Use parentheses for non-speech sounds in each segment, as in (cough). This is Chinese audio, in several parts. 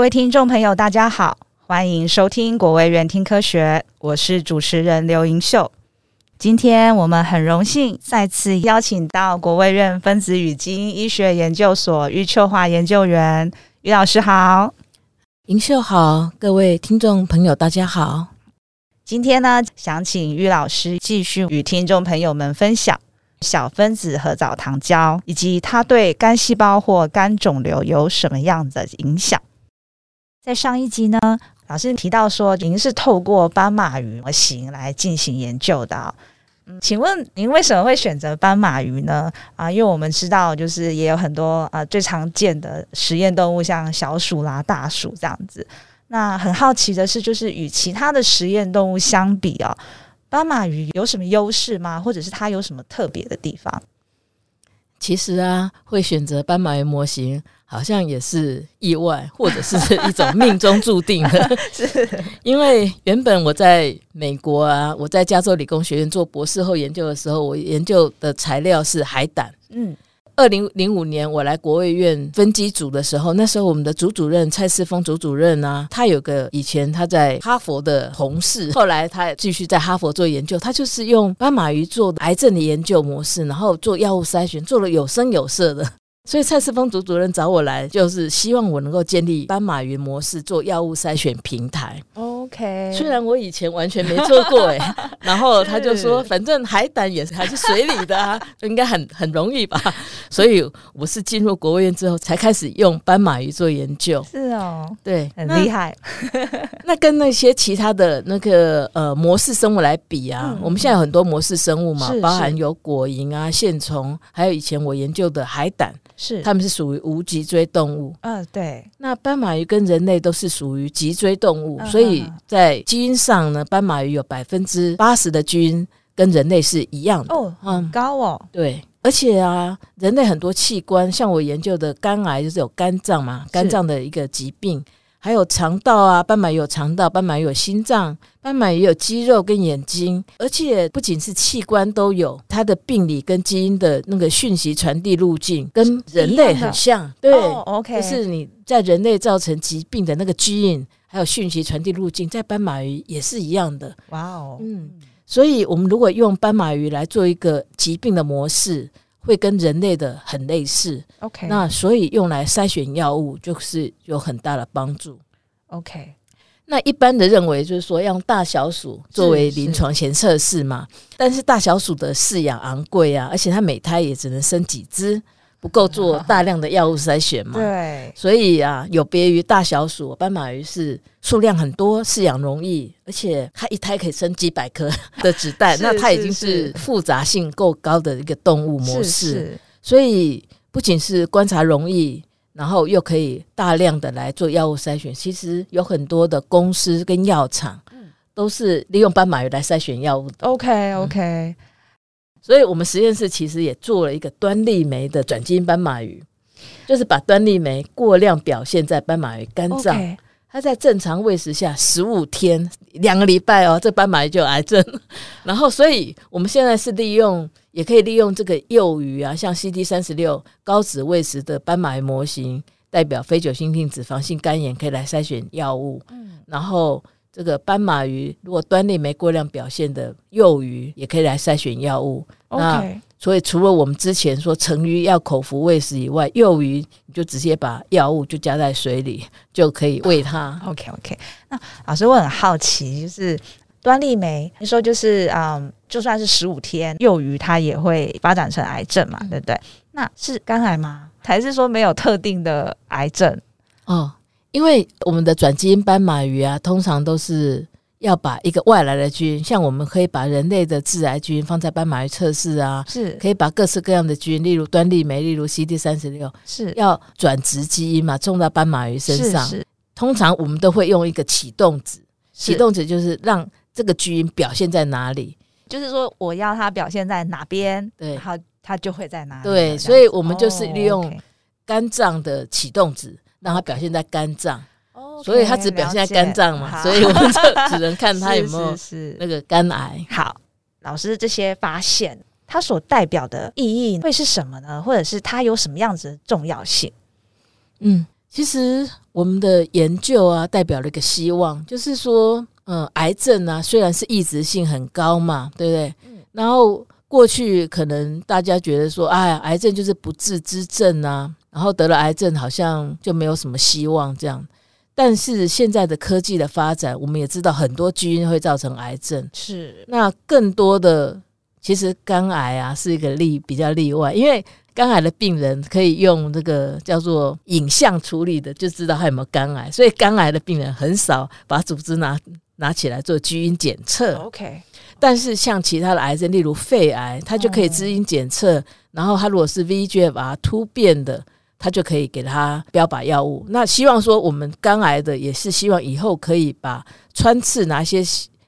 各位听众朋友，大家好，欢迎收听国卫院听科学，我是主持人刘盈秀。今天我们很荣幸再次邀请到国卫院分子与基因医学研究所余秋华研究员，于老师好，盈秀好，各位听众朋友大家好。今天呢，想请于老师继续与听众朋友们分享小分子核藻糖胶以及它对肝细胞或肝肿瘤有什么样的影响。在上一集呢，老师提到说，您是透过斑马鱼模型来进行研究的。嗯，请问您为什么会选择斑马鱼呢？啊，因为我们知道，就是也有很多啊最常见的实验动物，像小鼠啦、大鼠这样子。那很好奇的是，就是与其他的实验动物相比啊，斑马鱼有什么优势吗？或者是它有什么特别的地方？其实啊，会选择斑马鱼模型，好像也是意外，或者是一种命中注定的。(laughs) 是，因为原本我在美国啊，我在加州理工学院做博士后研究的时候，我研究的材料是海胆。嗯。二零零五年我来国卫院分机组的时候，那时候我们的组主任蔡世峰组主任啊，他有个以前他在哈佛的同事，(laughs) 后来他也继续在哈佛做研究，他就是用斑马鱼做癌症的研究模式，然后做药物筛选，做了有声有色的。所以蔡世峰组主任找我来，就是希望我能够建立斑马云模式做药物筛选平台。OK，虽然我以前完全没做过哎、欸，(laughs) 然后他就说，反正海胆也是还是水里的啊，(laughs) 应该很很容易吧。所以我是进入国务院之后才开始用斑马鱼做研究。是哦，对，很厉害。(laughs) 那跟那些其他的那个呃模式生物来比啊，嗯、我们现在有很多模式生物嘛，包含有果蝇啊、线虫，还有以前我研究的海胆。是，它们是属于无脊椎动物。嗯、呃，对。那斑马鱼跟人类都是属于脊椎动物，嗯、所以在基因上呢，斑马鱼有百分之八十的基因跟人类是一样的。哦，很高哦。对，而且啊，人类很多器官，像我研究的肝癌，就是有肝脏嘛，肝脏的一个疾病。还有肠道啊，斑马鱼有肠道，斑马鱼有心脏，斑马鱼有肌肉跟眼睛，而且不仅是器官都有，它的病理跟基因的那个讯息传递路径跟人类很像，对、oh，OK，就是你在人类造成疾病的那个基因，还有讯息传递路径，在斑马鱼也是一样的。哇哦，嗯，所以我们如果用斑马鱼来做一个疾病的模式。会跟人类的很类似，OK，那所以用来筛选药物就是有很大的帮助，OK。那一般的认为就是说要用大小鼠作为临床前测试嘛，是是，但是大小鼠的饲养昂贵啊，而且它每胎也只能生几只。不够做 (laughs) 大量的药物筛选嘛？对，所以啊，有别于大小鼠，斑马鱼是数量很多，饲养容易，而且它一胎可以生几百颗 (laughs) 的子弹，那它已经是复杂性够高的一个动物模式。所以不仅是观察容易，然后又可以大量的来做药物筛选。其实有很多的公司跟药厂，都是利用斑马鱼来筛选药物的。OK OK。嗯所以我们实验室其实也做了一个端粒酶的转基因斑马鱼，就是把端粒酶过量表现在斑马鱼肝脏，Okay. 它在正常喂食下十五天两个礼拜哦，这斑马鱼就有癌症。(laughs) 然后，所以我们现在是利用，也可以利用这个幼鱼啊，像 CD 三十六高脂喂食的斑马鱼模型，代表非酒精性脂肪性肝炎，可以来筛选药物。嗯，然后。这个斑马鱼如果端粒酶过量表现的幼鱼，也可以来筛选药物。那所以除了我们之前说成鱼要口服喂食以外，幼鱼你就直接把药物就加在水里就可以喂它。OK OK。那老师我很好奇，就是端粒酶，你说就是嗯，就算是十五天幼鱼它也会发展成癌症嘛，嗯、对不对？那是肝癌吗？还是说没有特定的癌症？哦。因为我们的转基因斑马鱼啊，通常都是要把一个外来的菌，像我们可以把人类的致癌菌放在斑马鱼测试啊，是。可以把各式各样的菌，例如端粒酶，例如 CD 三十六，是。要转植基因嘛，种到斑马鱼身上。是是。通常我们都会用一个启动子，启动子就是让这个基因表现在哪里，就是说我要它表现在哪边，对，它它就会在哪里。对，所以我们就是利用肝脏的启动子。让它表现在肝脏，okay, 所以它只表现在肝脏嘛，所以我们就只能看它有没有 (laughs) 是那个肝癌。好，老师这些发现，它所代表的意义会是什么呢？或者是它有什么样子的重要性？嗯，其实我们的研究啊，代表了一个希望，就是说，嗯，癌症啊，虽然是异质性很高嘛，对不对？嗯。然后过去可能大家觉得说，哎，癌症就是不治之症啊，然后得了癌症好像就没有什么希望这样。但是现在的科技的发展，我们也知道很多基因会造成癌症。是。那更多的，其实肝癌啊是一个例比较例外，因为。肝癌的病人可以用这个叫做影像处理的，就知道他有没有肝癌。所以肝癌的病人很少把组织拿拿起来做基因检测。OK，但是像其他的癌症，例如肺癌，它就可以基因检测。嗯、然后它如果是 VEGF-R 突变的，它就可以给他标靶药物。那希望说我们肝癌的也是希望以后可以把穿刺拿一些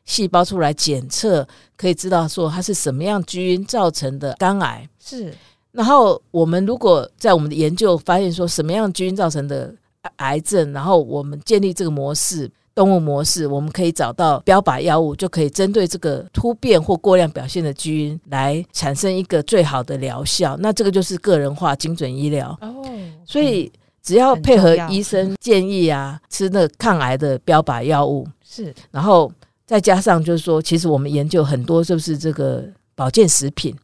细胞出来检测，可以知道说它是什么样基因造成的肝癌。是。然后我们如果在我们的研究发现说什么样基因造成的癌症，然后我们建立这个模式，动物模式，我们可以找到标靶药物，就可以针对这个突变或过量表现的基因来产生一个最好的疗效。那这个就是个人化精准医疗。哦，所以只要配合医生建议啊，吃那抗癌的标靶药物是，然后再加上就是说，其实我们研究很多就是这个保健食品。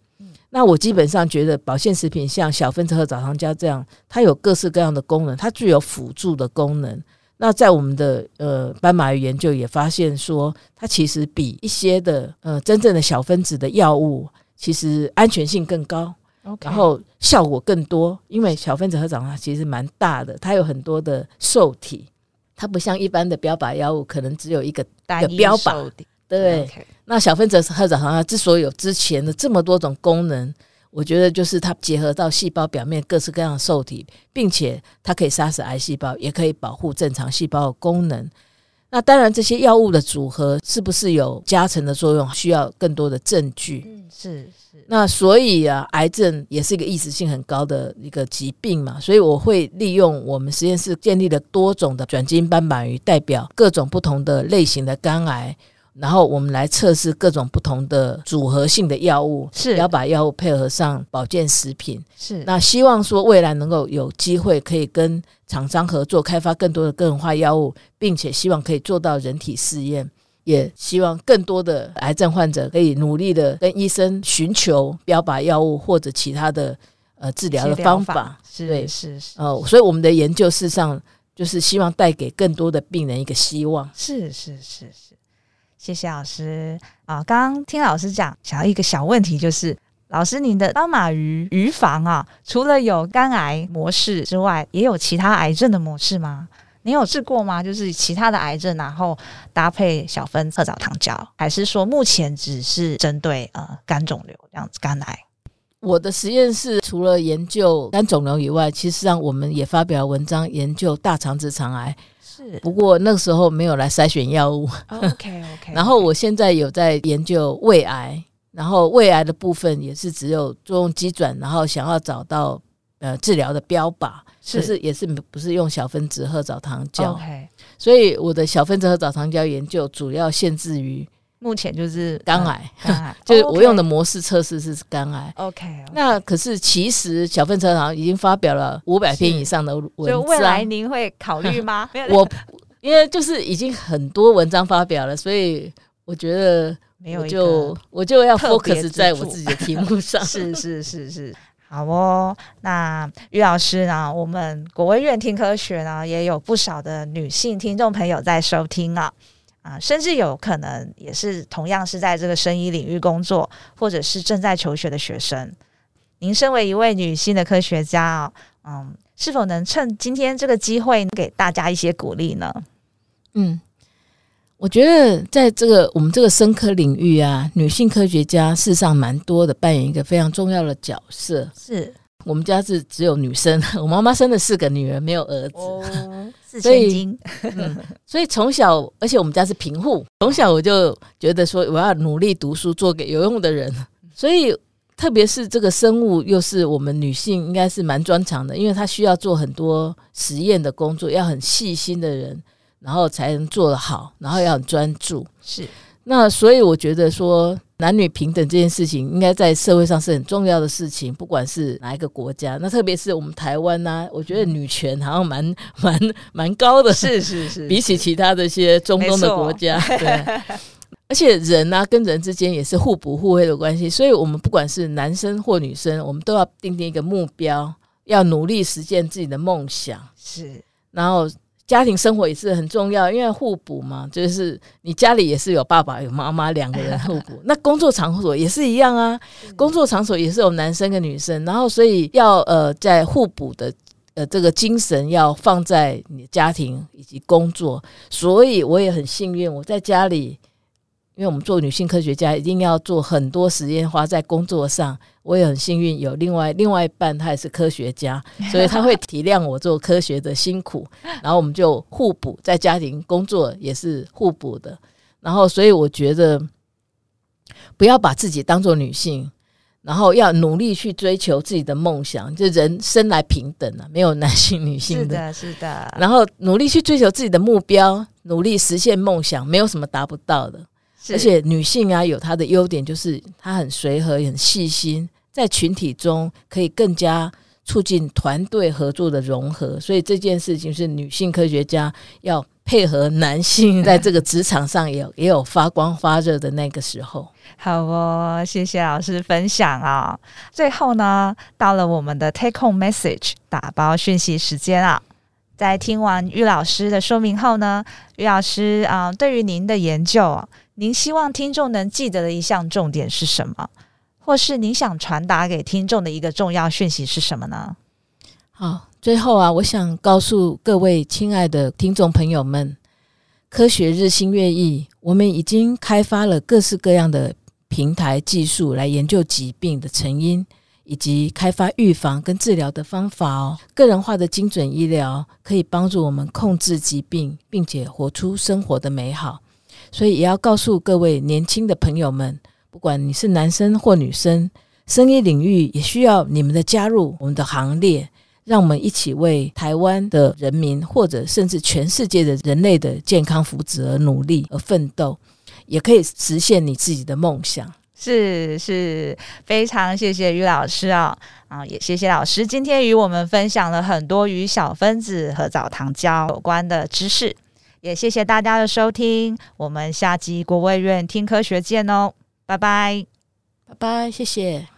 那我基本上觉得保健食品像小分子和早糖胶这样，它有各式各样的功能，它具有辅助的功能。那在我们的呃斑马鱼研究也发现说，它其实比一些的呃真正的小分子的药物，其实安全性更高.然后效果更多。因为小分子核藻糖其实蛮大的，它有很多的受体，它不像一般的标靶药物，可能只有一个单一标靶。对.那小分子核藻糖它之所以有之前的这么多种功能，我觉得就是它结合到细胞表面各式各样的受体，并且它可以杀死癌细胞，也可以保护正常细胞的功能。那当然，这些药物的组合是不是有加成的作用，需要更多的证据。嗯，是是。那所以啊，癌症也是一个意识性很高的一个疾病嘛，所以我会利用我们实验室建立了多种的转基因斑马鱼，代表各种不同的类型的肝癌。然后我们来测试各种不同的组合性的药物，是。要把药物配合上保健食品，是。那希望说未来能够有机会可以跟厂商合作，开发更多的个人化药物，并且希望可以做到人体试验，也希望更多的癌症患者可以努力的跟医生寻求标靶药物或者其他的呃治疗的方法，法。是对。是是。哦、呃，所以我们的研究事实上就是希望带给更多的病人一个希望，是是是是。谢谢老师啊！刚刚听老师讲，想要一个小问题，就是老师，您的斑马鱼鱼房啊，除了有肝癌模式之外，也有其他癌症的模式吗？你有治过吗？就是其他的癌症，然后搭配小分子褐藻糖胶，还是说目前只是针对呃肝肿瘤这样子肝癌？我的实验室除了研究肝肿瘤以外，其实上我们也发表文章研究大肠直肠癌。是，不过那个时候没有来筛选药物。Oh, OK OK。然后我现在有在研究胃癌，然后胃癌的部分也是只有作用机转，然后想要找到呃治疗的标靶，是，是也是不是用小分子和藻糖胶。OK。所以我的小分子和藻糖胶研究主要限制于。目前就是肝癌，肝癌 (laughs) 就是我用的模式测试是肝癌。OK，, okay. 那可是其实小分子褐藻糖已经发表了五百篇以上的文章。未来您会考虑吗？(laughs) 我因为就是已经很多文章发表了，所以我觉得没有就我就要 focus 在我自己的题目上。(laughs) 是是是是，好哦。那于老师呢？我们国卫院听科学呢，也有不少的女性听众朋友在收听啊。啊，甚至有可能也是同样是在这个生医领域工作，或者是正在求学的学生。您身为一位女性的科学家啊，嗯，是否能趁今天这个机会给大家一些鼓励呢？嗯，我觉得在这个我们这个生科领域啊，女性科学家事实上蛮多的，扮演一个非常重要的角色。是。我们家是只有女生，(laughs) 我妈妈生了四个女儿，没有儿子，哦、(laughs) 四千金。(laughs) 嗯，所以从小，而且我们家是贫户，从小我就觉得说我要努力读书，做给有用的人。所以，特别是这个生物，又是我们女性应该是蛮专长的，因为她需要做很多实验的工作，要很细心的人，然后才能做得好，然后要很专注。是，那所以我觉得说。男女平等这件事情，应该在社会上是很重要的事情，不管是哪一个国家。那特别是我们台湾呢、啊，我觉得女权好像蛮蛮蛮高的，是是是，比起其他的一些中东的国家，(laughs) 对。而且人呢、啊，跟人之间也是互补互惠的关系，所以我们不管是男生或女生，我们都要定定一个目标，要努力实现自己的梦想。是，然后。家庭生活也是很重要，因为互补嘛，就是你家里也是有爸爸有妈妈两个人互补。(laughs) 那工作场所也是一样啊，工作场所也是有男生跟女生，然后所以要呃在互补的呃这个精神要放在你的家庭以及工作。所以我也很幸运，我在家里。因为我们做女性科学家，一定要做很多时间花在工作上。我也很幸运，有另外另外一半，他也是科学家，所以他会体谅我做科学的辛苦，然后我们就互补，在家庭工作也是互补的。然后，所以我觉得不要把自己当做女性，然后要努力去追求自己的梦想。就人生来平等啊，没有男性 (laughs) 女性的，是的，是的。然后努力去追求自己的目标，努力实现梦想，没有什么达不到的。而且女性啊，有她的优点，就是她很随和、很细心，在群体中可以更加促进团队合作的融合。所以这件事情是女性科学家要配合男性，在这个职场上也有也有发光发热的那个时候。好哦，谢谢老师分享啊、哦！最后呢，到了我们的 Take Home Message 打包讯息时间啊！在听完于老师的说明后呢，于老师啊、呃，对于您的研究。您希望听众能记得的一项重点是什么？或是您想传达给听众的一个重要讯息是什么呢？好，最后啊，我想告诉各位亲爱的听众朋友们，科学日新月异，我们已经开发了各式各样的平台技术来研究疾病的成因，以及开发预防跟治疗的方法哦。个人化的精准医疗可以帮助我们控制疾病，并且活出生活的美好。所以也要告诉各位年轻的朋友们，不管你是男生或女生，生医领域也需要你们的加入，我们的行列，让我们一起为台湾的人民，或者甚至全世界的人类的健康福祉而努力而奋斗，也可以实现你自己的梦想。是是，非常谢谢于老师啊啊，也谢谢老师今天与我们分享了很多与小分子和藻糖胶有关的知识。也谢谢大家的收听，我们下集国卫院听科学见哦，拜拜，拜拜，谢谢。